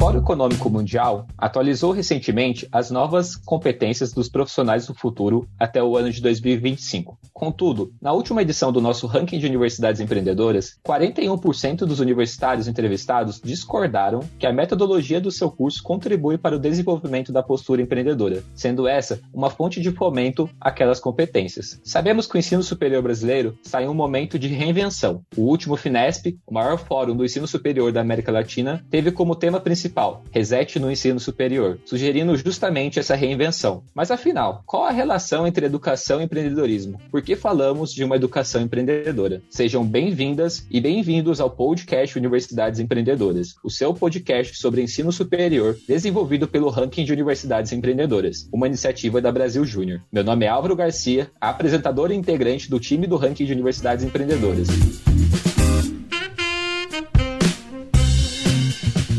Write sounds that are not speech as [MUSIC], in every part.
Fórum Econômico Mundial atualizou recentemente as novas competências dos profissionais do futuro até o ano de 2025. Contudo, na última edição do nosso ranking de universidades empreendedoras, 41% dos universitários entrevistados discordaram que a metodologia do seu curso contribui para o desenvolvimento da postura empreendedora, sendo essa uma fonte de fomento àquelas competências. Sabemos que o ensino superior brasileiro está em um momento de reinvenção. O último Finesp, o maior fórum do ensino superior da América Latina, teve como tema principal Reset no ensino superior, sugerindo justamente essa reinvenção. Mas afinal, qual a relação entre educação e empreendedorismo? Por que falamos de uma educação empreendedora? Sejam bem-vindas e bem-vindos ao podcast Universidades Empreendedoras, o seu podcast sobre ensino superior desenvolvido pelo Ranking de Universidades Empreendedoras, uma iniciativa da Brasil Júnior. Meu nome é Álvaro Garcia, apresentador e integrante do time do Ranking de Universidades Empreendedoras.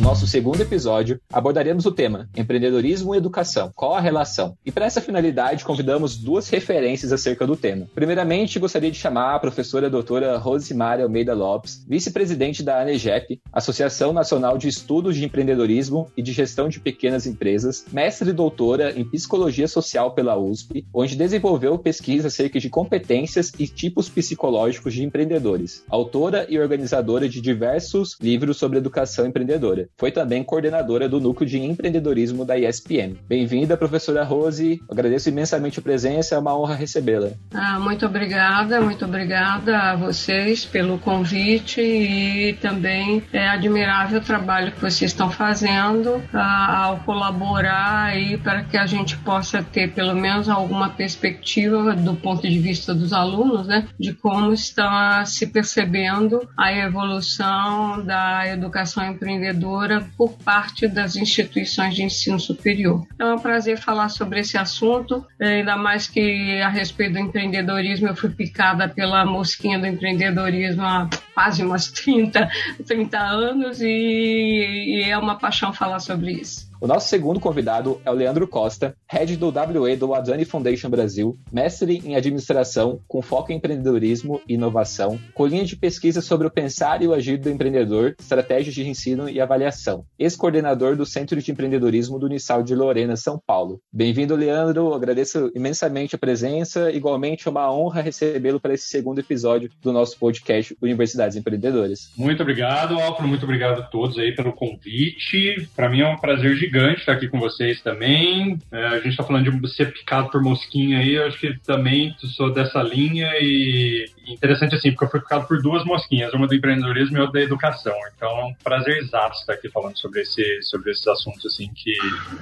Nosso segundo episódio, abordaremos o tema empreendedorismo e educação. Qual a relação? E para essa finalidade, convidamos duas referências acerca do tema. Primeiramente, gostaria de chamar a professora doutora Rosemary Almeida Lopes, vice-presidente da ANEGEP, Associação Nacional de Estudos de Empreendedorismo e de Gestão de Pequenas Empresas, mestre e doutora em Psicologia Social pela USP, onde desenvolveu pesquisa acerca de competências e tipos psicológicos de empreendedores. Autora e organizadora de diversos livros sobre educação empreendedora. Foi também coordenadora do Núcleo de Empreendedorismo da ESPM. Bem-vinda, professora Rose. Agradeço imensamente a presença, é uma honra recebê-la. Ah, muito obrigada, muito obrigada a vocês pelo convite e também é admirável o trabalho que vocês estão fazendo ah, ao colaborar aí para que a gente possa ter pelo menos alguma perspectiva do ponto de vista dos alunos, né, de como está se percebendo a evolução da educação empreendedora por parte das instituições de ensino superior. É um prazer falar sobre esse assunto, é, ainda mais que a respeito do empreendedorismo eu fui picada pela mosquinha do empreendedorismo há quase umas 30, 30 anos e, e é uma paixão falar sobre isso. O nosso segundo convidado é o Leandro Costa, head do WE do Adani Foundation Brasil, mestre em administração com foco em empreendedorismo e inovação, com linha de pesquisa sobre o pensar e o agir do empreendedor, estratégias de ensino e avaliação, ex-coordenador do Centro de Empreendedorismo do Unisal de Lorena, São Paulo. Bem-vindo, Leandro, agradeço imensamente a presença, igualmente é uma honra recebê-lo para esse segundo episódio do nosso podcast Universidades Empreendedoras. Muito obrigado, Alfredo, muito obrigado a todos aí pelo convite. Para mim é um prazer gigante gigante estar aqui com vocês também. É, a gente está falando de ser picado por mosquinha aí, eu acho que também sou dessa linha e interessante assim, porque eu fui picado por duas mosquinhas, uma do empreendedorismo e outra da educação. Então é um prazer exato estar aqui falando sobre, esse, sobre esses assuntos assim que,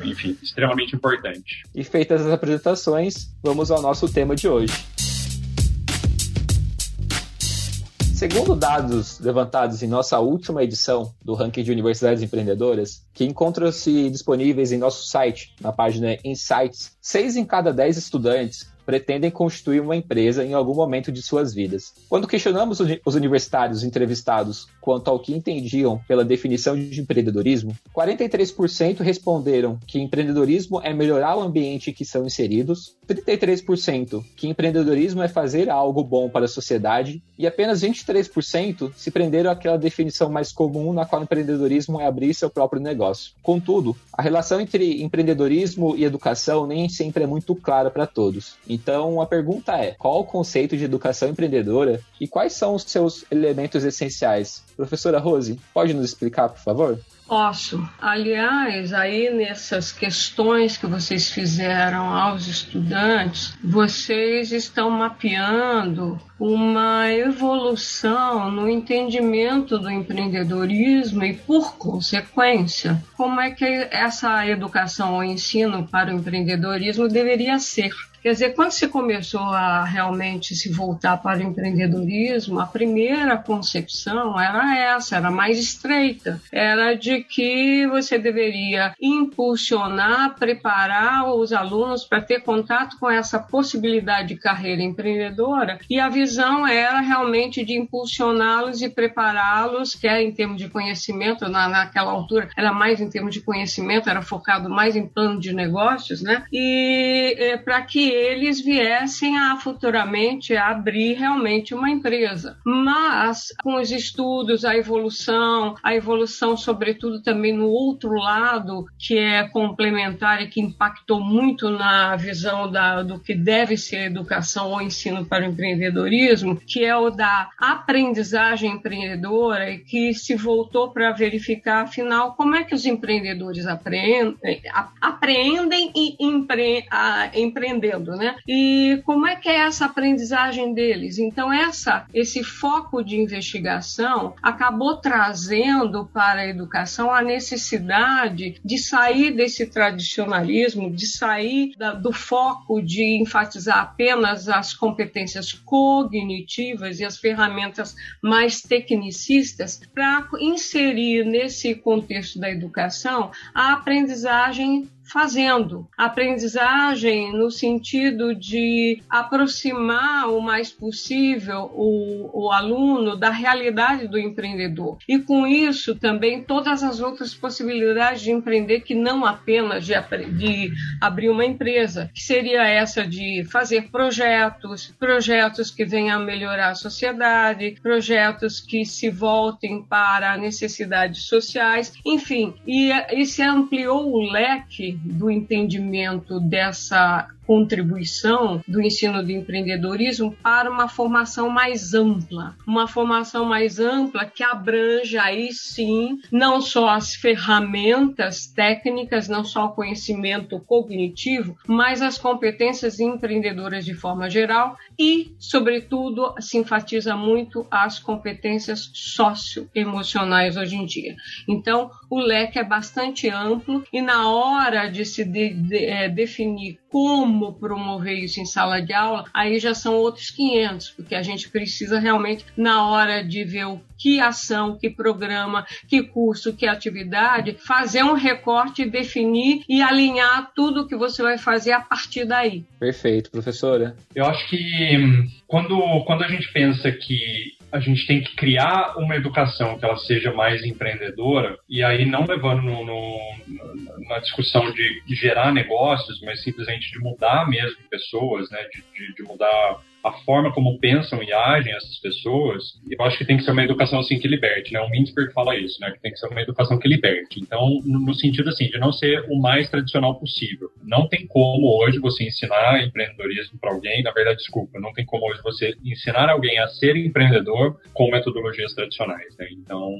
enfim, extremamente importante. E feitas as apresentações, vamos ao nosso tema de hoje. Segundo dados levantados em nossa última edição do ranking de universidades empreendedoras, que encontram-se disponíveis em nosso site, na página Insights, 6 em cada 10 estudantes pretendem constituir uma empresa em algum momento de suas vidas. Quando questionamos os universitários entrevistados quanto ao que entendiam pela definição de empreendedorismo, 43% responderam que empreendedorismo é melhorar o ambiente em que são inseridos, 33% que empreendedorismo é fazer algo bom para a sociedade e apenas 23% se prenderam àquela definição mais comum na qual empreendedorismo é abrir seu próprio negócio. Contudo, a relação entre empreendedorismo e educação nem sempre é muito clara para todos. Então, a pergunta é: qual o conceito de educação empreendedora e quais são os seus elementos essenciais? Professora Rose, pode nos explicar, por favor? Posso. Aliás, aí nessas questões que vocês fizeram aos estudantes, vocês estão mapeando uma evolução no entendimento do empreendedorismo e, por consequência, como é que essa educação ou ensino para o empreendedorismo deveria ser. Quer dizer, quando se começou a realmente se voltar para o empreendedorismo, a primeira concepção era essa, era mais estreita. Era de que você deveria impulsionar, preparar os alunos para ter contato com essa possibilidade de carreira empreendedora e a visão era realmente de impulsioná-los e prepará-los, quer em termos de conhecimento, na, naquela altura era mais em termos de conhecimento, era focado mais em plano de negócios, né? E é, para que eles viessem a futuramente abrir realmente uma empresa. Mas com os estudos, a evolução, a evolução sobretudo também no outro lado, que é complementar e que impactou muito na visão da, do que deve ser educação ou ensino para o empreendedorismo, que é o da aprendizagem empreendedora e que se voltou para verificar, afinal, como é que os empreendedores aprendem, aprendem e empre, a, empreendendo, né? E como é que é essa aprendizagem deles? Então, essa, esse foco de investigação acabou trazendo para a educação a necessidade de sair desse tradicionalismo, de sair da, do foco de enfatizar apenas as competências cognitivas e as ferramentas mais tecnicistas para inserir nesse contexto da educação a aprendizagem fazendo. Aprendizagem no sentido de aproximar o mais possível o, o aluno da realidade do empreendedor. E com isso também todas as outras possibilidades de empreender que não apenas de, de abrir uma empresa, que seria essa de fazer projetos, projetos que venham a melhorar a sociedade, projetos que se voltem para necessidades sociais, enfim, e, e se ampliou o leque do entendimento dessa contribuição do ensino de empreendedorismo para uma formação mais ampla, uma formação mais ampla que abranja aí sim não só as ferramentas técnicas, não só o conhecimento cognitivo, mas as competências empreendedoras de forma geral e, sobretudo, se enfatiza muito as competências socioemocionais hoje em dia. Então, o leque é bastante amplo e na hora de se de, de, é, definir como promover isso em sala de aula, aí já são outros 500, porque a gente precisa realmente, na hora de ver o que ação, que programa, que curso, que atividade, fazer um recorte, definir e alinhar tudo que você vai fazer a partir daí. Perfeito, professora. Eu acho que hum, quando, quando a gente pensa que a gente tem que criar uma educação que ela seja mais empreendedora, e aí não levando no, no, na discussão de gerar negócios, mas simplesmente de mudar mesmo pessoas, né, de, de, de mudar a forma como pensam e agem essas pessoas, eu acho que tem que ser uma educação assim que liberte, né? O Mintzberg fala isso, né? Que tem que ser uma educação que liberte. Então, no sentido assim, de não ser o mais tradicional possível. Não tem como hoje você ensinar empreendedorismo para alguém, na verdade, desculpa, não tem como hoje você ensinar alguém a ser empreendedor com metodologias tradicionais, né? Então,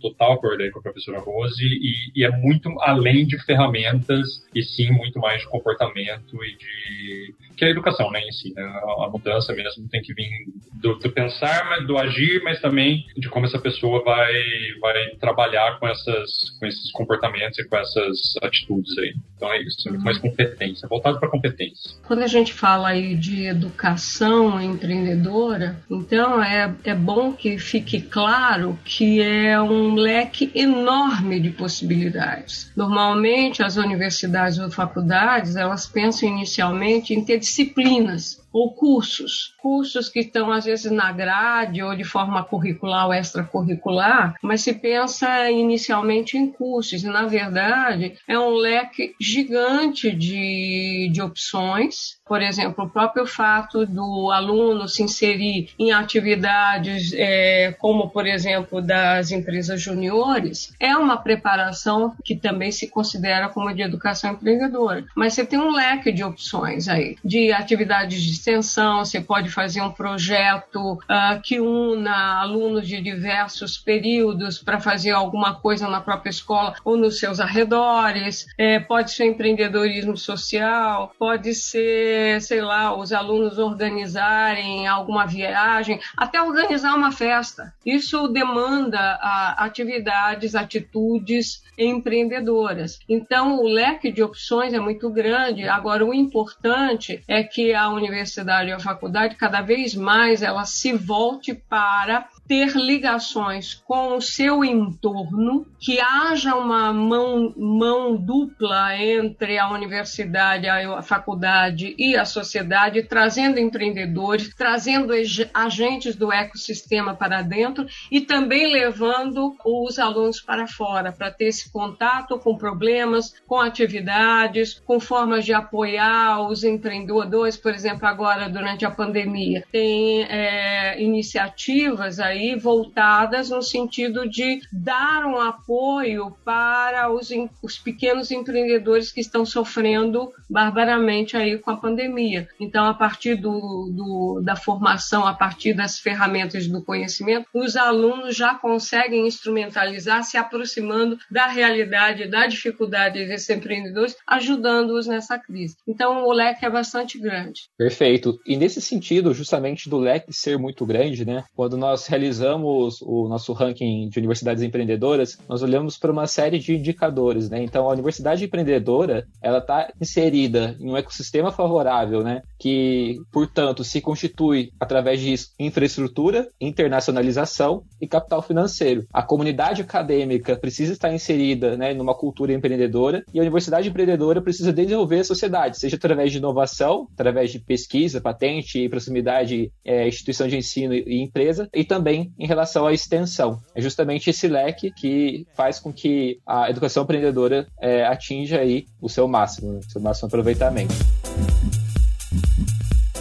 total acordo aí com a professora Rose e, e é muito além de ferramentas e sim muito mais de comportamento e de que é a educação, né, em si, né? A mudança mesmo tem que vir do, do, pensar, do agir, mas também de como essa pessoa vai, vai trabalhar com, essas, com esses comportamentos e com essas atitudes aí. Então é isso, muito mais competência, voltado para competência. Quando a gente fala aí de educação empreendedora, então é, é bom que fique claro que é um leque enorme de possibilidades. Normalmente as universidades ou faculdades, elas pensam inicialmente em ter disciplinas ou cursos, cursos que estão às vezes na grade ou de forma curricular ou extracurricular, mas se pensa inicialmente em cursos e na verdade é um leque gigante de, de opções. Por exemplo, o próprio fato do aluno se inserir em atividades é, como, por exemplo, das empresas juniores, é uma preparação que também se considera como de educação empreendedora. Mas você tem um leque de opções aí, de atividades de extensão, você pode fazer um projeto uh, que una alunos de diversos períodos para fazer alguma coisa na própria escola ou nos seus arredores, é, pode ser empreendedorismo social, pode ser, sei lá, os alunos organizarem alguma viagem, até organizar uma festa. Isso demanda uh, atividades, atitudes empreendedoras. Então, o leque de opções é muito grande. Agora, o importante é que a universidade e a faculdade, cada vez mais, ela se volte para ter ligações com o seu entorno, que haja uma mão, mão dupla entre a universidade, a faculdade e a sociedade, trazendo empreendedores, trazendo agentes do ecossistema para dentro e também levando os alunos para fora, para ter esse contato com problemas, com atividades, com formas de apoiar os empreendedores, por exemplo, agora durante a pandemia. Tem é, iniciativas aí voltadas no sentido de dar um apoio para os, os pequenos empreendedores que estão sofrendo barbaramente aí com a pandemia. Então, a partir do, do, da formação, a partir das ferramentas do conhecimento, os alunos já conseguem instrumentalizar, se aproximando da realidade, da dificuldade desses empreendedores, ajudando-os nessa crise. Então, o leque é bastante grande. Perfeito. E nesse sentido, justamente do leque ser muito grande, né? Quando nós realizamos o nosso ranking de universidades empreendedoras, nós olhamos para uma série de indicadores, né? Então, a universidade empreendedora, ela está inserida em um ecossistema favorável, né? Que, portanto, se constitui através de infraestrutura, internacionalização e capital financeiro. A comunidade acadêmica precisa estar inserida, né, numa cultura empreendedora e a universidade empreendedora precisa desenvolver a sociedade, seja através de inovação, através de pesquisa, patente, proximidade, é, instituição de ensino e empresa, e também em relação à extensão. É justamente esse leque que faz com que a educação empreendedora é, atinja aí o seu máximo, né, o seu máximo aproveitamento.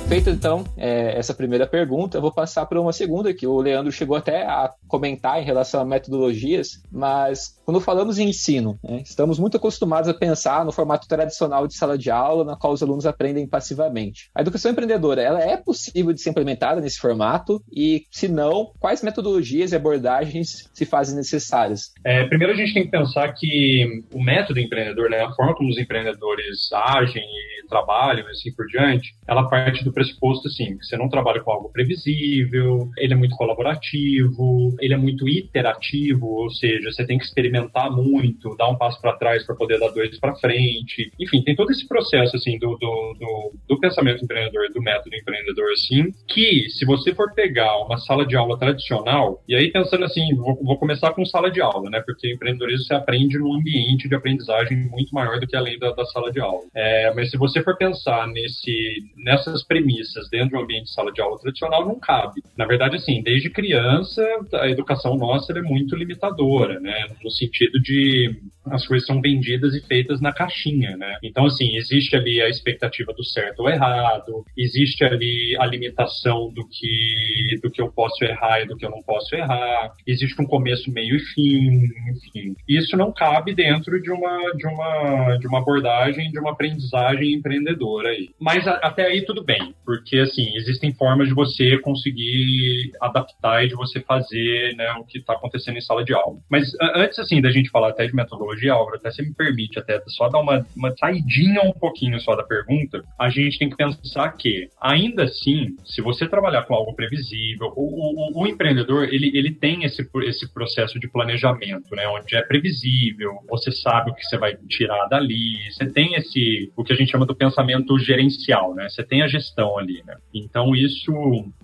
Feita então é, essa primeira pergunta, eu vou passar para uma segunda que o Leandro chegou até a comentar em relação a metodologias, mas quando falamos em ensino, né, estamos muito acostumados a pensar no formato tradicional de sala de aula, na qual os alunos aprendem passivamente. A educação empreendedora, ela é possível de ser implementada nesse formato e, se não, quais metodologias e abordagens se fazem necessárias? É, primeiro a gente tem que pensar que o método empreendedor, né, a forma como os empreendedores agem e trabalham e assim por diante, ela parte do pressuposto assim, que você não trabalha com algo previsível, ele é muito colaborativo, ele é muito iterativo, ou seja, você tem que experimentar muito, dar um passo para trás para poder dar dois para frente. Enfim, tem todo esse processo assim do, do, do, do, pensamento empreendedor, do método empreendedor assim, que se você for pegar uma sala de aula tradicional, e aí pensando assim, vou, vou começar com sala de aula, né? Porque empreendedorismo você aprende num ambiente de aprendizagem muito maior do que além da, da sala de aula. É, mas se você for pensar nesse, nessas premissas dentro de um ambiente de sala de aula tradicional não cabe. Na verdade, assim, desde criança, a educação nossa é muito limitadora, né? No sentido de as coisas são vendidas e feitas na caixinha, né? Então, assim, existe ali a expectativa do certo ou errado, existe ali a limitação do que, do que eu posso errar e do que eu não posso errar, existe um começo, meio e fim, enfim. Isso não cabe dentro de uma, de uma, de uma abordagem, de uma aprendizagem empreendedora aí. Mas a, até aí tudo bem, porque, assim, existem formas de você conseguir adaptar e de você fazer né, o que está acontecendo em sala de aula. Mas antes, assim, da gente falar até de metodologia, tecnologia, Álvaro, até se me permite até só dar uma, uma saidinha um pouquinho só da pergunta, a gente tem que pensar que, ainda assim, se você trabalhar com algo previsível, o, o, o empreendedor, ele, ele tem esse, esse processo de planejamento, né, onde é previsível, você sabe o que você vai tirar dali, você tem esse, o que a gente chama do pensamento gerencial, né, você tem a gestão ali, né. Então, isso,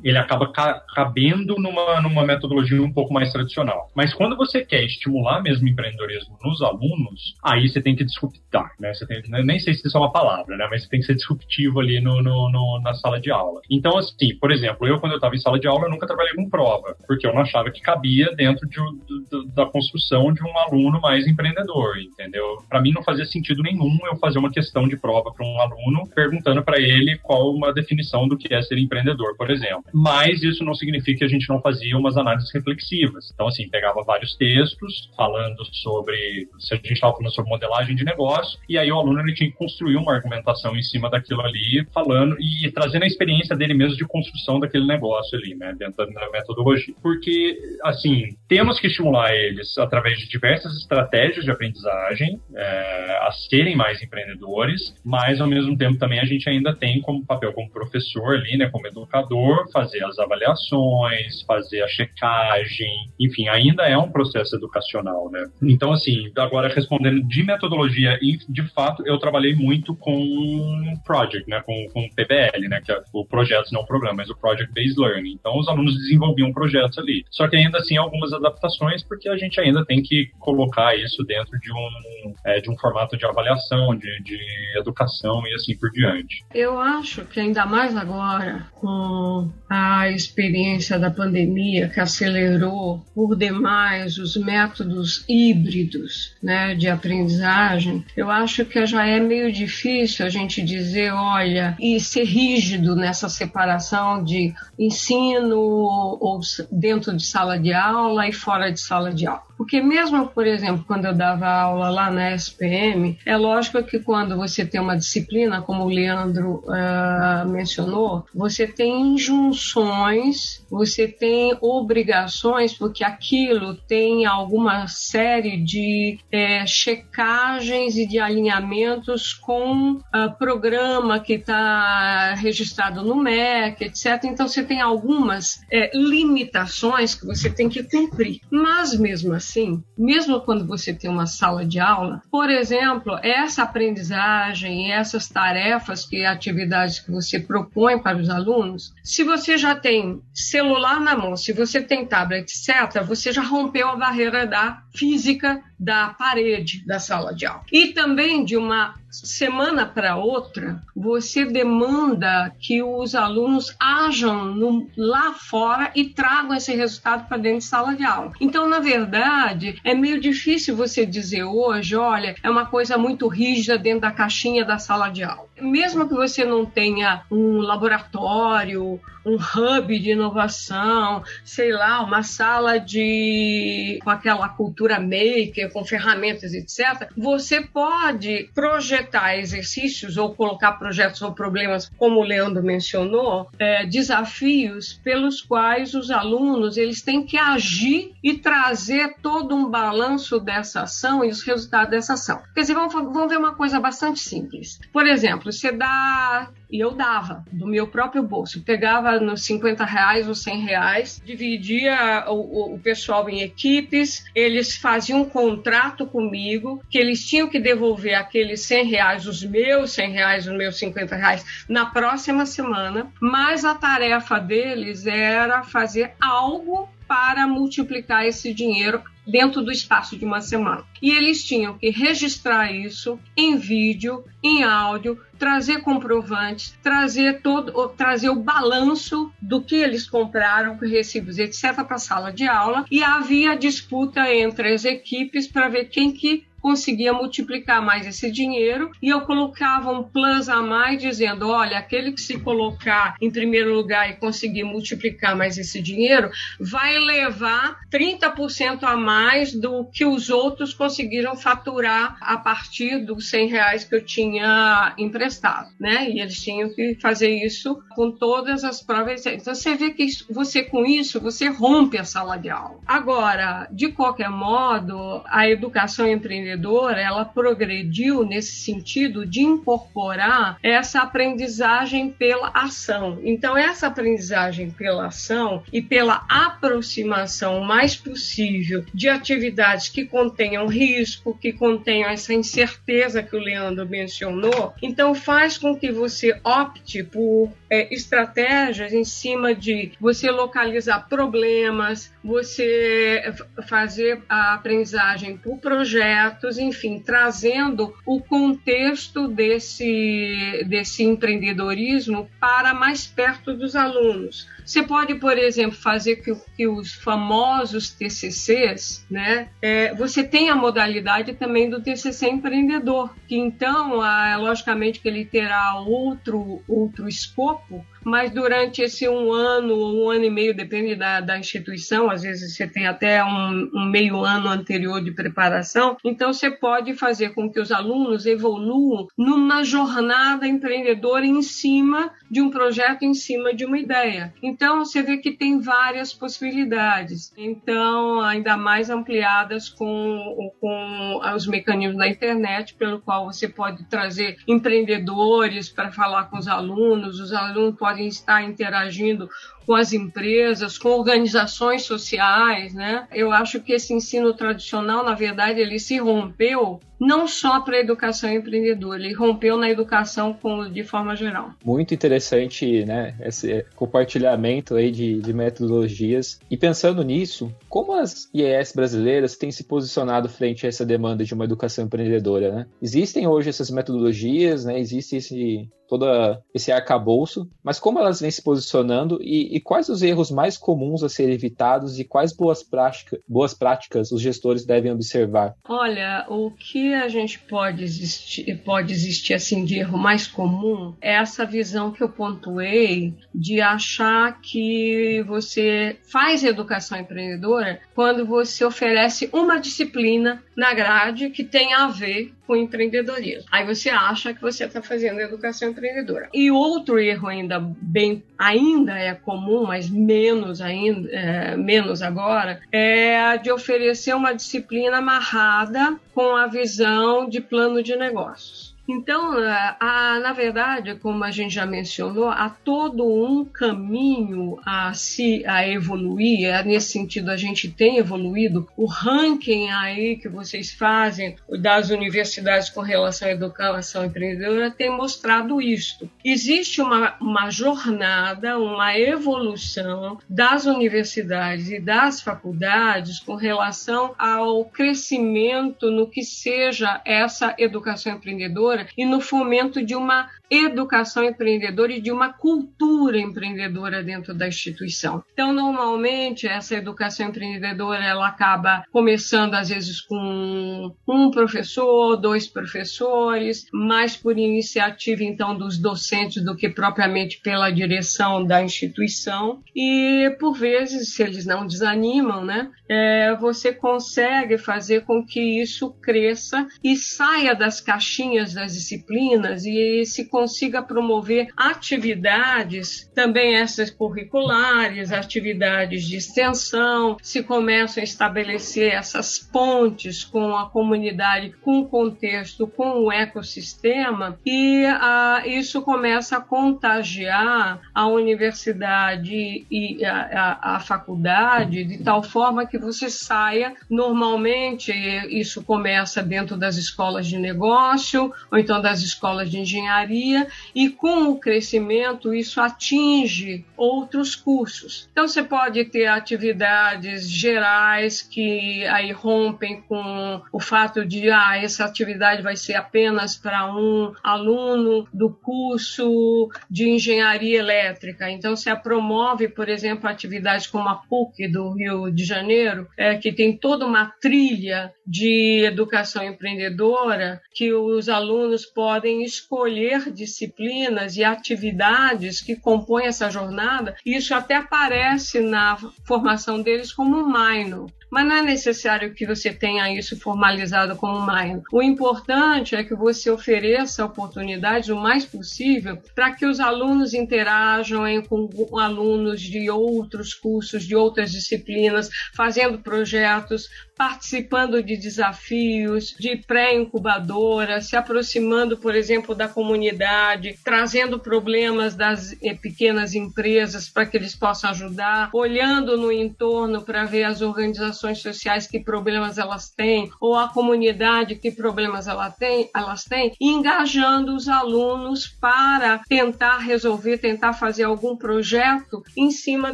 ele acaba cabendo numa, numa metodologia um pouco mais tradicional. Mas quando você quer estimular mesmo empreendedorismo nos alunos, alunos, aí você tem que disruptar, né? Você tem, nem sei se isso é uma palavra, né? Mas você tem que ser disruptivo ali no, no, no na sala de aula. Então, assim, por exemplo, eu quando eu estava em sala de aula, eu nunca trabalhei com prova, porque eu não achava que cabia dentro de, de, da construção de um aluno mais empreendedor, entendeu? Para mim não fazia sentido nenhum eu fazer uma questão de prova para um aluno perguntando para ele qual uma definição do que é ser empreendedor, por exemplo. Mas isso não significa que a gente não fazia umas análises reflexivas. Então, assim, pegava vários textos falando sobre se a gente estava falando sobre modelagem de negócio, e aí o aluno ele tinha que construir uma argumentação em cima daquilo ali, falando e trazendo a experiência dele mesmo de construção daquele negócio ali, né, dentro da metodologia. Porque, assim, temos que estimular eles através de diversas estratégias de aprendizagem é, a serem mais empreendedores, mas ao mesmo tempo também a gente ainda tem como papel como professor ali, né, como educador, fazer as avaliações, fazer a checagem, enfim, ainda é um processo educacional, né. Então, assim, agora agora respondendo de metodologia e de fato eu trabalhei muito com project, né, com, com PBL, né, que é o projetos não programa, mas o project based learning. Então os alunos desenvolviam projetos ali. Só que ainda assim algumas adaptações porque a gente ainda tem que colocar isso dentro de um é, de um formato de avaliação, de, de educação e assim por diante. Eu acho que ainda mais agora com a experiência da pandemia que acelerou por demais os métodos híbridos né, de aprendizagem, eu acho que já é meio difícil a gente dizer, olha, e ser rígido nessa separação de ensino ou dentro de sala de aula e fora de sala de aula. Porque mesmo, por exemplo, quando eu dava aula lá na SPM, é lógico que quando você tem uma disciplina, como o Leandro uh, mencionou, você tem injunções, você tem obrigações, porque aquilo tem alguma série de é, checagens e de alinhamentos com o programa que está registrado no MEC, etc. Então você tem algumas é, limitações que você tem que cumprir. Mas mesmo assim, assim, mesmo quando você tem uma sala de aula, por exemplo, essa aprendizagem, essas tarefas e atividades que você propõe para os alunos, se você já tem celular na mão, se você tem tablet, etc., você já rompeu a barreira da física da parede da sala de aula. E também de uma semana para outra, você demanda que os alunos ajam no, lá fora e tragam esse resultado para dentro de sala de aula. Então, na verdade, é meio difícil você dizer hoje, olha, é uma coisa muito rígida dentro da caixinha da sala de aula. Mesmo que você não tenha um laboratório, um hub de inovação, sei lá, uma sala de com aquela cultura maker, com ferramentas, etc. Você pode projetar exercícios ou colocar projetos ou problemas, como o Leandro mencionou, é, desafios pelos quais os alunos eles têm que agir e trazer todo um balanço dessa ação e os resultados dessa ação. Quer dizer, vamos, vamos ver uma coisa bastante simples. Por exemplo, você dá e eu dava do meu próprio bolso. Pegava nos 50 reais ou 100 reais, dividia o, o, pessoal em equipes, eles faziam um contrato comigo que eles tinham que devolver aqueles 100 reais, os meus 100 reais, os meus 50 reais, na próxima semana, mas a tarefa deles era fazer algo para multiplicar esse dinheiro dentro do espaço de uma semana. E eles tinham que registrar isso em vídeo, em áudio, trazer comprovantes, trazer todo, trazer o balanço do que eles compraram, recibos, etc, para a sala de aula. E havia disputa entre as equipes para ver quem que conseguia multiplicar mais esse dinheiro e eu colocava um plus a mais dizendo, olha, aquele que se colocar em primeiro lugar e conseguir multiplicar mais esse dinheiro vai levar 30% a mais do que os outros conseguiram faturar a partir dos 100 reais que eu tinha emprestado, né? E eles tinham que fazer isso com todas as provas. Então você vê que você com isso você rompe a sala de aula. Agora, de qualquer modo, a educação empreendedora ela progrediu nesse sentido de incorporar essa aprendizagem pela ação. Então, essa aprendizagem pela ação e pela aproximação mais possível de atividades que contenham risco, que contenham essa incerteza que o Leandro mencionou, então faz com que você opte por é, estratégias em cima de você localizar problemas, você fazer a aprendizagem por projetos, enfim, trazendo o contexto desse, desse empreendedorismo para mais perto dos alunos. Você pode, por exemplo, fazer que, que os famosos TCCs, né? É, você tem a modalidade também do TCC empreendedor, que então, a, logicamente, que ele terá outro outro escopo, mas durante esse um ano ou um ano e meio, depende da, da instituição, às vezes você tem até um, um, meio ano anterior de preparação, então você pode fazer com que os alunos evoluam numa jornada empreendedora em cima de um projeto, em cima de uma ideia. Então você vê que tem várias possibilidades, então ainda mais ampliadas com, com os mecanismos da internet, pelo qual você pode trazer empreendedores para falar com os alunos, os alunos podem podem estar interagindo com as empresas, com organizações sociais, né? Eu acho que esse ensino tradicional, na verdade, ele se rompeu não só para a educação empreendedora, ele rompeu na educação com, de forma geral. Muito interessante, né, esse compartilhamento aí de, de metodologias. E pensando nisso, como as IES brasileiras têm se posicionado frente a essa demanda de uma educação empreendedora, né? Existem hoje essas metodologias, né? Existe esse todo esse arcabouço, mas como elas vêm se posicionando e, e, quais os erros mais comuns a serem evitados e quais boas, prática, boas práticas os gestores devem observar? Olha, o que a gente pode existir, pode existir assim de erro mais comum é essa visão que eu pontuei de achar que você faz educação empreendedora quando você oferece uma disciplina na grade que tem a ver com empreendedorismo. Aí você acha que você está fazendo educação empreendedora. E outro erro ainda bem ainda é comum, mas menos ainda, é, menos agora, é de oferecer uma disciplina amarrada com a visão de plano de negócios. Então, na verdade, como a gente já mencionou, há todo um caminho a se a evoluir. É, nesse sentido, a gente tem evoluído. O ranking aí que vocês fazem das universidades com relação à educação empreendedora tem mostrado isto. Existe uma, uma jornada, uma evolução das universidades e das faculdades com relação ao crescimento no que seja essa educação empreendedora e no fomento de uma educação empreendedora e de uma cultura empreendedora dentro da instituição. Então, normalmente, essa educação empreendedora ela acaba começando, às vezes, com um professor, dois professores, mais por iniciativa, então, dos docentes do que propriamente pela direção da instituição. E, por vezes, se eles não desanimam, né, é, você consegue fazer com que isso cresça e saia das caixinhas das disciplinas e se consiga promover atividades, também essas curriculares, atividades de extensão, se começam a estabelecer essas pontes com a comunidade, com o contexto, com o ecossistema, e ah, isso começa a contagiar a universidade e a, a, a faculdade de tal forma que você saia normalmente, isso começa dentro das escolas de negócio, ou então das escolas de engenharia e com o crescimento isso atinge outros cursos. Então você pode ter atividades gerais que aí rompem com o fato de ah, essa atividade vai ser apenas para um aluno do curso de engenharia elétrica. Então você promove, por exemplo, atividades como a PUC do Rio de Janeiro, é, que tem toda uma trilha de educação empreendedora que os alunos podem escolher disciplinas e atividades que compõem essa jornada, isso até aparece na formação deles como um minor mas não é necessário que você tenha isso formalizado como minor. O importante é que você ofereça oportunidades o mais possível para que os alunos interajam com alunos de outros cursos, de outras disciplinas, fazendo projetos, participando de desafios, de pré-incubadora, se aproximando, por exemplo, da comunidade, trazendo problemas das eh, pequenas empresas para que eles possam ajudar, olhando no entorno para ver as organizações sociais que problemas elas têm ou a comunidade que problemas ela tem, elas têm, engajando os alunos para tentar resolver, tentar fazer algum projeto em cima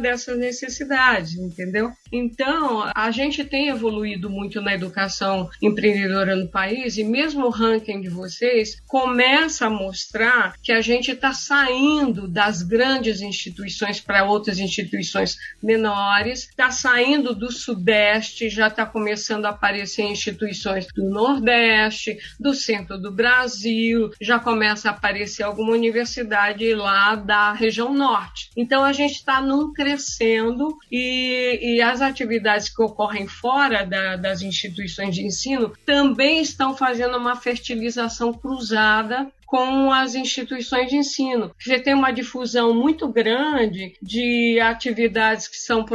dessas necessidades, entendeu? Então, a gente tem evoluído muito na educação empreendedora no país e mesmo o ranking de vocês começa a mostrar que a gente está saindo das grandes instituições para outras instituições menores, está saindo do Sudeste, já está começando a aparecer instituições do Nordeste, do centro do Brasil, já começa a aparecer alguma universidade lá da região Norte. Então a gente está num crescendo e, e as atividades que ocorrem fora da das instituições de ensino também estão fazendo uma fertilização cruzada com as instituições de ensino. Você tem uma difusão muito grande de atividades que são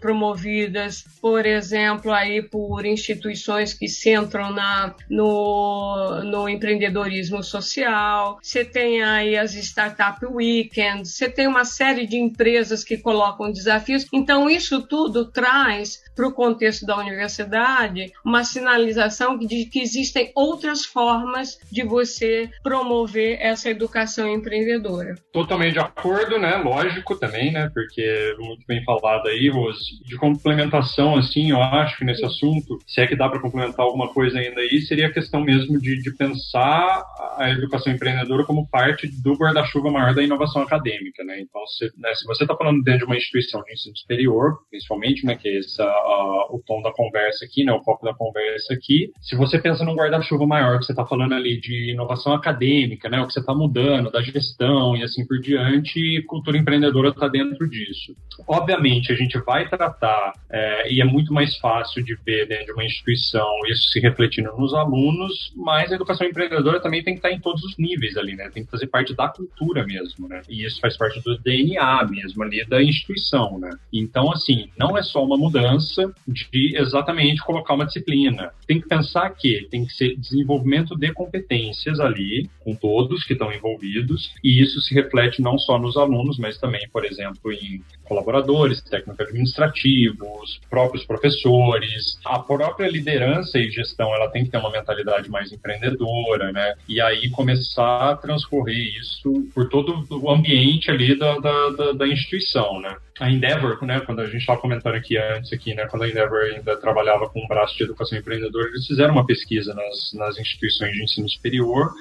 promovidas, por exemplo, aí por instituições que centram na, no, no empreendedorismo social. Você tem aí as Startup Weekends, você tem uma série de empresas que colocam desafios. Então, isso tudo traz para o contexto da universidade uma sinalização de que existem outras formas de você promover essa educação empreendedora. Totalmente de acordo, né? Lógico também, né? Porque muito bem falado aí, Rose, de complementação, assim, eu acho que nesse assunto, se é que dá para complementar alguma coisa ainda aí, seria a questão mesmo de, de pensar a educação empreendedora como parte do guarda-chuva maior da inovação acadêmica, né? Então, se, né, se você está falando dentro de uma instituição de ensino superior, principalmente, né, que é esse o tom da conversa aqui, né, o foco da conversa aqui, se você pensa num guarda-chuva maior, que você está falando ali de inovação acadêmica, né, o que você está mudando, da gestão e assim por diante, cultura empreendedora está dentro disso. Obviamente, a gente vai tratar, é, e é muito mais fácil de ver dentro de uma instituição isso se refletindo nos alunos, mas a educação empreendedora também tem que estar tá em todos os níveis ali, né, tem que fazer parte da cultura mesmo, né, e isso faz parte do DNA mesmo ali da instituição, né. Então, assim, não é só uma mudança de exatamente colocar uma disciplina. Tem que pensar que tem que ser desenvolvimento de competências ali, com todos que estão envolvidos, e isso se reflete não só nos alunos, mas também, por exemplo, em colaboradores, técnicos administrativos, próprios professores, a própria liderança e gestão, ela tem que ter uma mentalidade mais empreendedora, né? E aí começar a transcorrer isso por todo o ambiente ali da, da, da, da instituição, né? A Endeavor, né, quando a gente estava comentando aqui antes, aqui, né, quando a Endeavor ainda trabalhava com um braço de educação empreendedora, eles fizeram uma pesquisa nas, nas instituições de ensino superior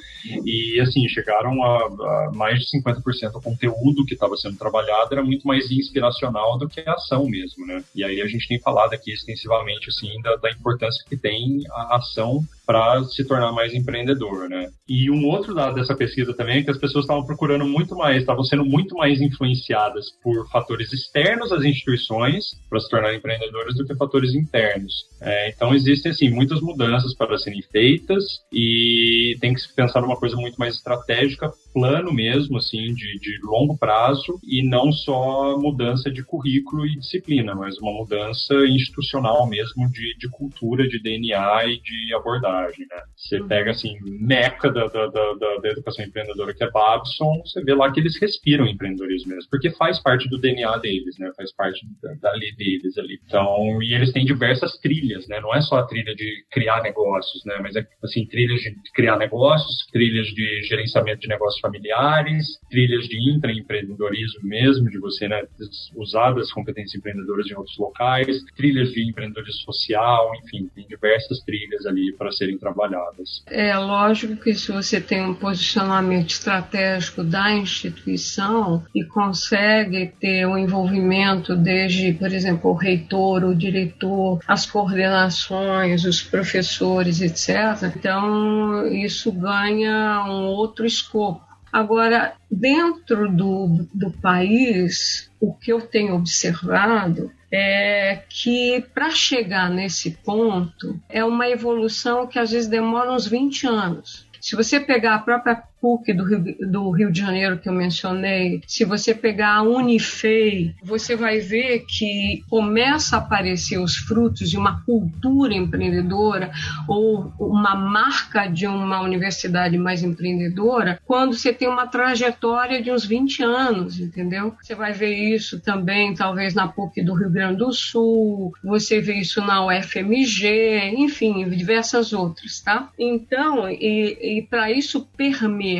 e, assim, chegaram a, a mais de 50% do conteúdo que estava sendo trabalhado era muito mais inspiracional do que a ação mesmo, né? E aí a gente tem falado aqui extensivamente, assim, da, da importância que tem a ação para se tornar mais empreendedor, né? E um outro lado dessa pesquisa também é que as pessoas estavam procurando muito mais, estavam sendo muito mais influenciadas por fatores externos às instituições para se tornar empreendedoras do que fatores internos. É, então existem assim muitas mudanças para serem feitas e tem que se pensar numa coisa muito mais estratégica plano mesmo, assim, de, de longo prazo e não só mudança de currículo e disciplina, mas uma mudança institucional mesmo de, de cultura, de DNA e de abordagem, né? Você uhum. pega, assim, meca da, da, da, da, educação empreendedora que é Babson, você vê lá que eles respiram empreendedorismo mesmo, porque faz parte do DNA deles, né? Faz parte da, da lei deles ali. Então, e eles têm diversas trilhas, né? Não é só a trilha de criar negócios, né? Mas é, assim, trilhas de criar negócios, trilhas de gerenciamento de negócios familiares, trilhas de intraempreendedorismo mesmo, de você né, usar as competências empreendedoras em outros locais, trilhas de empreendedorismo social, enfim, tem diversas trilhas ali para serem trabalhadas. É lógico que se você tem um posicionamento estratégico da instituição e consegue ter um envolvimento desde, por exemplo, o reitor, o diretor, as coordenações, os professores, etc., então isso ganha um outro escopo. Agora, dentro do, do país, o que eu tenho observado é que para chegar nesse ponto é uma evolução que às vezes demora uns 20 anos. Se você pegar a própria PUC do Rio, do Rio de Janeiro que eu mencionei, se você pegar a Unifei, você vai ver que começa a aparecer os frutos de uma cultura empreendedora ou uma marca de uma universidade mais empreendedora quando você tem uma trajetória de uns 20 anos, entendeu? Você vai ver isso também, talvez, na PUC do Rio Grande do Sul, você vê isso na UFMG, enfim, diversas outras, tá? Então, e, e para isso permear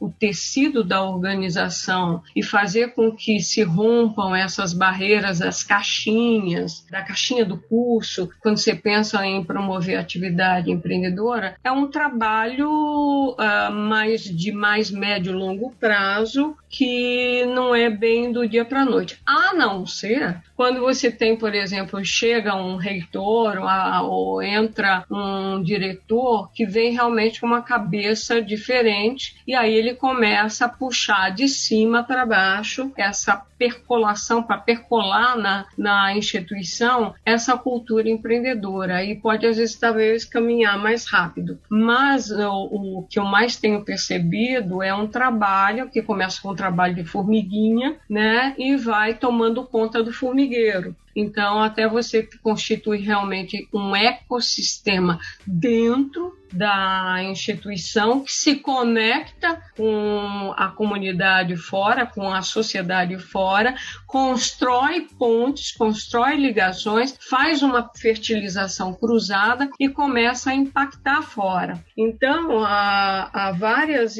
o tecido da organização e fazer com que se rompam essas barreiras das caixinhas, da caixinha do curso, quando você pensa em promover atividade empreendedora, é um trabalho uh, mais de mais médio e longo prazo que não é bem do dia para a noite. A não ser quando você tem, por exemplo, chega um reitor ou, entra um diretor que vem realmente com uma cabeça diferente e aí ele começa a puxar de cima para baixo essa percolação, para percolar na, na instituição essa cultura empreendedora. E pode, às vezes, talvez caminhar mais rápido. Mas o, o que eu mais tenho percebido é um trabalho que começa com um trabalho de formiguinha, né? E vai tomando conta do formigueiro. Então, até você constituir realmente um ecossistema dentro da instituição que se conecta com a comunidade fora, com a sociedade fora, constrói pontes, constrói ligações, faz uma fertilização cruzada e começa a impactar fora. Então, há, há várias,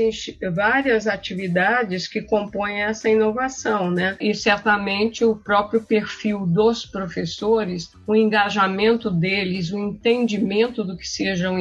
várias atividades que compõem essa inovação, né? E certamente o próprio perfil dos professores, o engajamento deles, o entendimento do que seja um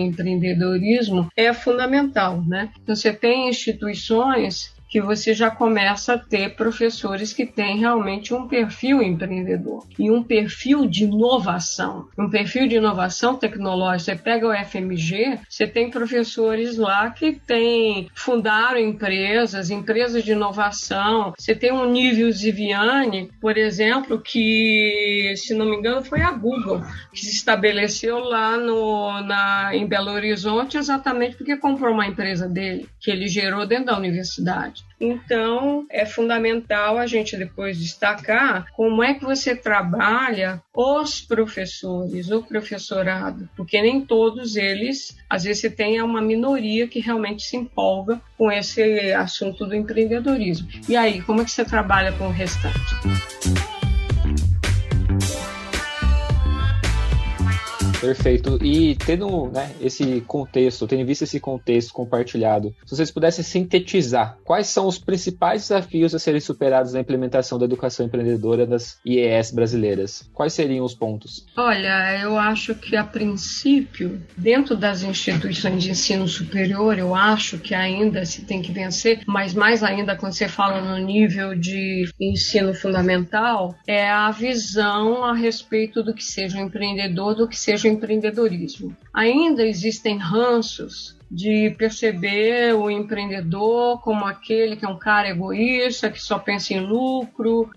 empreendedorismo é fundamental, né? Você tem instituições que você já começa a ter professores que têm realmente um perfil empreendedor e um perfil de inovação, um perfil de inovação tecnológica. Você pega o FMG, você tem professores lá que têm fundaram empresas, empresas de inovação. Você tem um nível Ziviani, por exemplo, que, se não me engano, foi a Google que se estabeleceu lá no, na, em Belo Horizonte exatamente porque comprou uma empresa dele, que ele gerou dentro da universidade. Então, é fundamental a gente depois destacar como é que você trabalha os professores, o professorado, porque nem todos eles, às vezes você tem uma minoria que realmente se empolga com esse assunto do empreendedorismo. E aí, como é que você trabalha com o restante? Perfeito. E tendo né, esse contexto, tendo visto esse contexto compartilhado, se vocês pudessem sintetizar quais são os principais desafios a serem superados na implementação da educação empreendedora das IES brasileiras, quais seriam os pontos? Olha, eu acho que a princípio, dentro das instituições de ensino superior, eu acho que ainda se tem que vencer, mas mais ainda quando você fala no nível de ensino fundamental, é a visão a respeito do que seja um empreendedor, do que seja empreendedorismo. Ainda existem ranços de perceber o empreendedor como aquele que é um cara egoísta, que só pensa em lucro,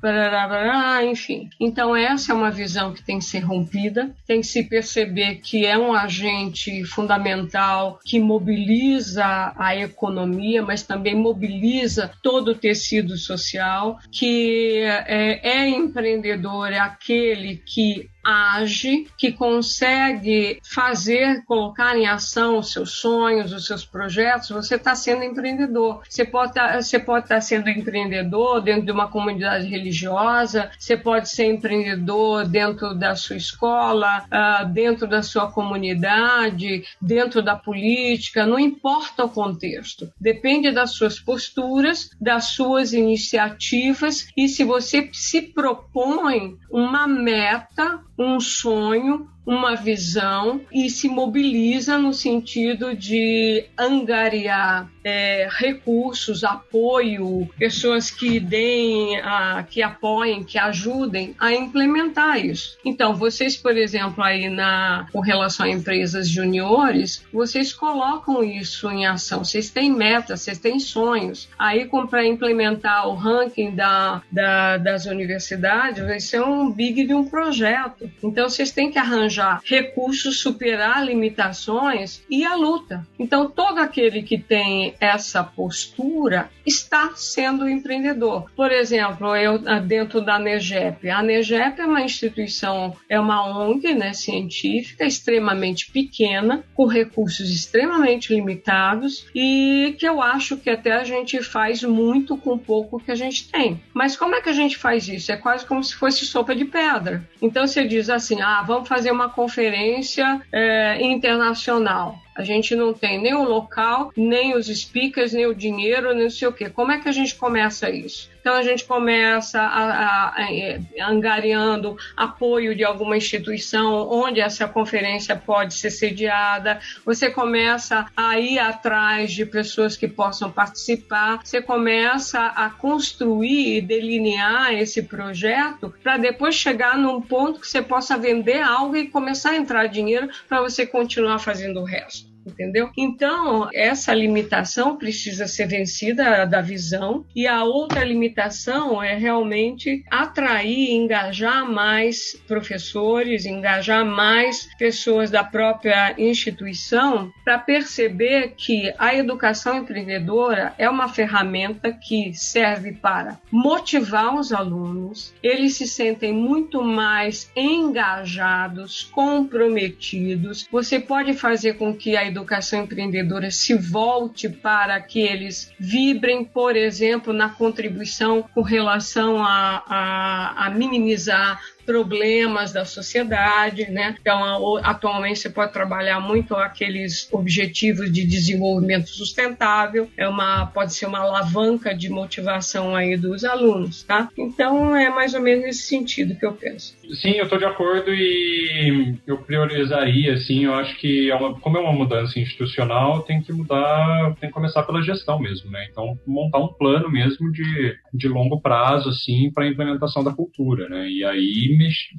enfim. Então, essa é uma visão que tem que ser rompida, tem que se perceber que é um agente fundamental que mobiliza a economia, mas também mobiliza todo o tecido social, que é, é empreendedor, é aquele que age, que consegue fazer, colocar em ação os seus sonhos, os seus projetos, você está sendo empreendedor. Você pode tá, estar tá sendo empreendedor dentro de uma comunidade religiosa, você pode ser empreendedor dentro da sua escola, uh, dentro da sua comunidade, dentro da política, não importa o contexto. Depende das suas posturas, das suas iniciativas e se você se propõe uma meta um sonho uma visão e se mobiliza no sentido de angariar é, recursos, apoio, pessoas que deem, a, que apoiem, que ajudem a implementar isso. Então, vocês, por exemplo, aí na com relação a empresas juniores, vocês colocam isso em ação. Vocês têm metas, vocês têm sonhos. Aí, para implementar o ranking da, da, das universidades, vai ser um big de um projeto. Então, vocês têm que arranjar recursos, superar limitações e a luta. Então, todo aquele que tem essa postura está sendo empreendedor. Por exemplo, eu ah, dentro da NEGEP. A NEGEP é uma instituição, é uma ONG né, científica extremamente pequena, com recursos extremamente limitados e que eu acho que até a gente faz muito com pouco que a gente tem. Mas como é que a gente faz isso? É quase como se fosse sopa de pedra. Então você diz assim: ah, vamos fazer uma uma conferência é, internacional. A gente não tem nem o local, nem os speakers, nem o dinheiro, nem sei o quê. Como é que a gente começa isso? Então a gente começa a, a, a, é, angariando apoio de alguma instituição onde essa conferência pode ser sediada. Você começa a ir atrás de pessoas que possam participar. Você começa a construir e delinear esse projeto para depois chegar num ponto que você possa vender algo e começar a entrar dinheiro para você continuar fazendo o resto entendeu? Então, essa limitação precisa ser vencida da visão e a outra limitação é realmente atrair, engajar mais professores, engajar mais pessoas da própria instituição para perceber que a educação empreendedora é uma ferramenta que serve para motivar os alunos, eles se sentem muito mais engajados, comprometidos. Você pode fazer com que a educação empreendedora se volte para que eles vibrem, por exemplo, na contribuição com relação a, a, a minimizar problemas da sociedade, né? Então, atualmente você pode trabalhar muito aqueles objetivos de desenvolvimento sustentável, é uma pode ser uma alavanca de motivação aí dos alunos, tá? Então, é mais ou menos nesse sentido que eu penso. Sim, eu estou de acordo e eu priorizaria, assim, eu acho que é uma, como é uma mudança institucional, tem que mudar, tem que começar pela gestão mesmo, né? Então, montar um plano mesmo de, de longo prazo, assim, para a implementação da cultura, né? E aí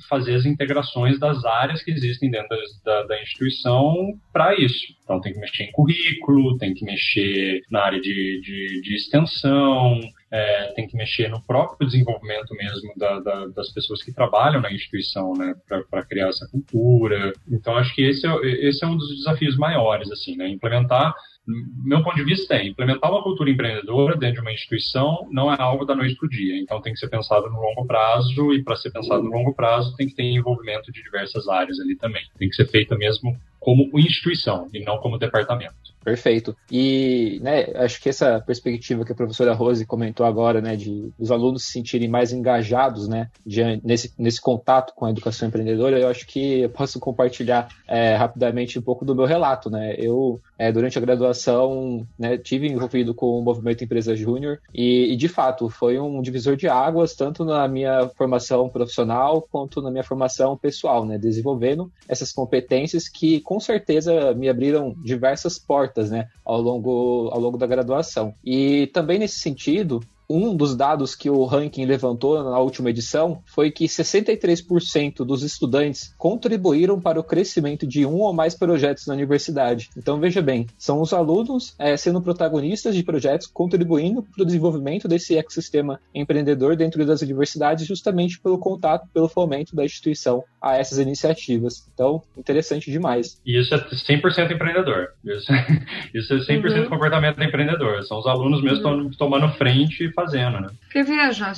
fazer as integrações das áreas que existem dentro da, da instituição para isso. Então tem que mexer em currículo, tem que mexer na área de, de, de extensão, é, tem que mexer no próprio desenvolvimento mesmo da, da, das pessoas que trabalham na instituição, né, para criar essa cultura. Então acho que esse é, esse é um dos desafios maiores, assim, né, implementar meu ponto de vista é implementar uma cultura empreendedora dentro de uma instituição não é algo da noite para o dia. Então tem que ser pensado no longo prazo e para ser pensado no longo prazo tem que ter envolvimento de diversas áreas ali também. Tem que ser feita mesmo como instituição e não como departamento. Perfeito. E né, acho que essa perspectiva que a professora Rose comentou agora, né, de os alunos se sentirem mais engajados, né, de, nesse, nesse contato com a educação empreendedora, eu acho que eu posso compartilhar é, rapidamente um pouco do meu relato, né. Eu é, durante a graduação né, tive envolvido com o movimento Empresa Júnior e, e, de fato foi um divisor de águas tanto na minha formação profissional quanto na minha formação pessoal, né, desenvolvendo essas competências que com certeza me abriram diversas portas né, ao longo, ao longo da graduação. E também nesse sentido, um dos dados que o ranking levantou na última edição foi que 63% dos estudantes contribuíram para o crescimento de um ou mais projetos na universidade. Então veja bem, são os alunos é, sendo protagonistas de projetos, contribuindo para o desenvolvimento desse ecossistema empreendedor dentro das universidades, justamente pelo contato, pelo fomento da instituição a essas iniciativas. Então, interessante demais. E isso é 100% empreendedor. Isso, [LAUGHS] isso é 100% uhum. comportamento empreendedor. São os alunos mesmo uhum. tomando frente fazendo, né? Porque veja,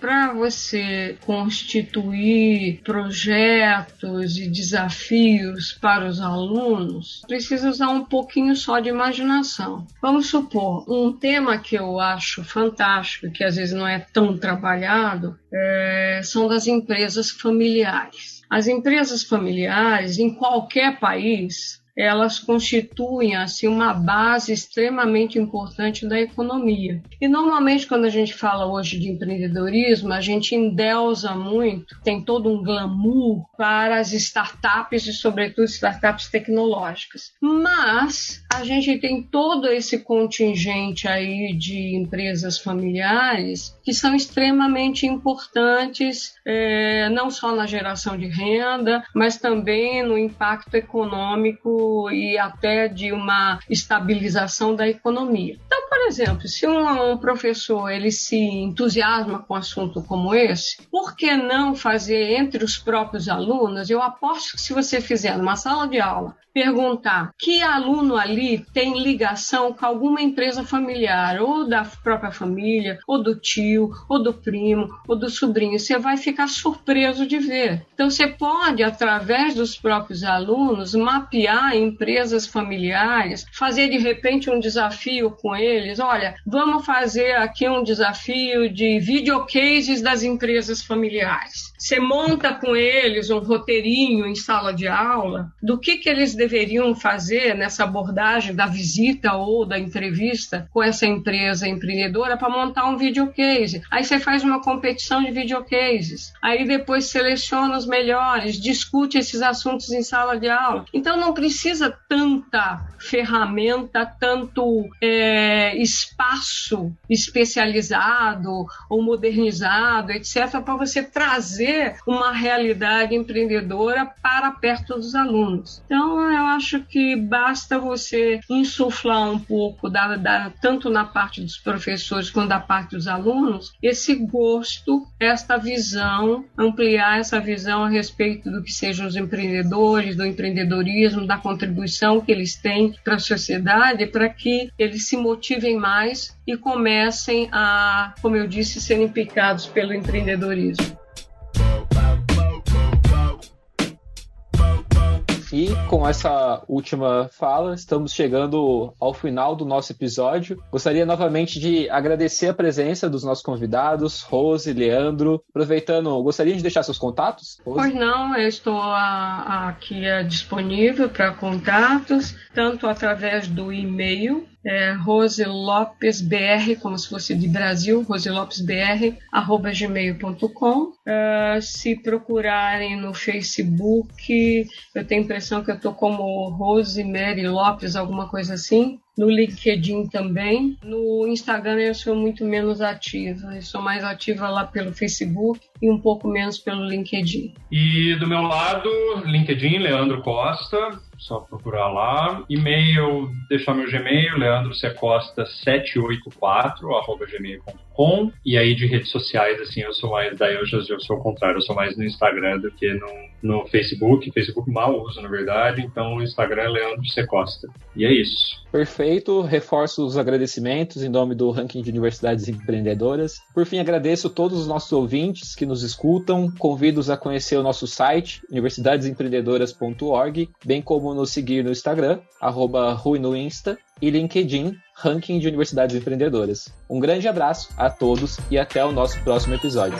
para você constituir projetos e desafios para os alunos, precisa usar um pouquinho só de imaginação. Vamos supor, um tema que eu acho fantástico, que às vezes não é tão trabalhado, é, são das empresas familiares. As empresas familiares, em qualquer país, elas constituem assim uma base extremamente importante da economia. E normalmente quando a gente fala hoje de empreendedorismo, a gente endeusa muito, tem todo um glamour para as startups e sobretudo startups tecnológicas. Mas a gente tem todo esse contingente aí de empresas familiares que são extremamente importantes, é, não só na geração de renda, mas também no impacto econômico e até de uma estabilização da economia. Então, por exemplo, se um, um professor ele se entusiasma com um assunto como esse, por que não fazer entre os próprios alunos? Eu aposto que se você fizer numa sala de aula perguntar que aluno ali tem ligação com alguma empresa familiar, ou da própria família, ou do tio, ou do primo, ou do sobrinho, você vai ficar surpreso de ver. Então, você pode, através dos próprios alunos, mapear empresas familiares, fazer de repente um desafio com eles. Olha, vamos fazer aqui um desafio de videocases das empresas familiares. Você monta com eles um roteirinho em sala de aula do que, que eles deveriam fazer nessa abordagem da visita ou da entrevista com essa empresa empreendedora para montar um videocase. Aí você faz uma competição de videocases. Aí depois seleciona os melhores, discute esses assuntos em sala de aula. Então não precisa tanta ferramenta, tanto é, espaço especializado ou modernizado, etc., para você trazer uma realidade empreendedora para perto dos alunos. Então, eu acho que basta você insuflar um pouco, da, da, tanto na parte dos professores quanto da parte dos alunos, esse gosto, esta visão, ampliar essa visão a respeito do que sejam os empreendedores, do empreendedorismo, da contribuição que eles têm para a sociedade, para que eles se motivem mais e comecem a, como eu disse, serem picados pelo empreendedorismo. E com essa última fala, estamos chegando ao final do nosso episódio. Gostaria novamente de agradecer a presença dos nossos convidados, Rose, Leandro. Aproveitando, gostaria de deixar seus contatos? Rose? Pois não, eu estou aqui é, disponível para contatos, tanto através do e-mail é, Rose Lopes BR, como se fosse de Brasil, roselopesbr, gmail.com. Uh, se procurarem no Facebook, eu tenho a impressão que eu estou como Rosemary Lopes, alguma coisa assim. No LinkedIn também. No Instagram eu sou muito menos ativa. Eu sou mais ativa lá pelo Facebook e um pouco menos pelo LinkedIn. E do meu lado, LinkedIn, Leandro Costa só procurar lá. E-mail, deixar meu Gmail, leandrocecosta784, arroba gmail.com. E aí de redes sociais, assim, eu sou mais, daí eu já eu sou o contrário, eu sou mais no Instagram do que no, no Facebook. Facebook mal uso, na verdade, então o Instagram é Leandro C. Costa. E é isso. Perfeito, reforço os agradecimentos em nome do Ranking de Universidades Empreendedoras. Por fim, agradeço todos os nossos ouvintes que nos escutam, convido-os a conhecer o nosso site, universidadesempreendedoras.org, bem como nos seguir no Instagram, arroba Rui no Insta, e LinkedIn, Ranking de Universidades Empreendedoras. Um grande abraço a todos e até o nosso próximo episódio.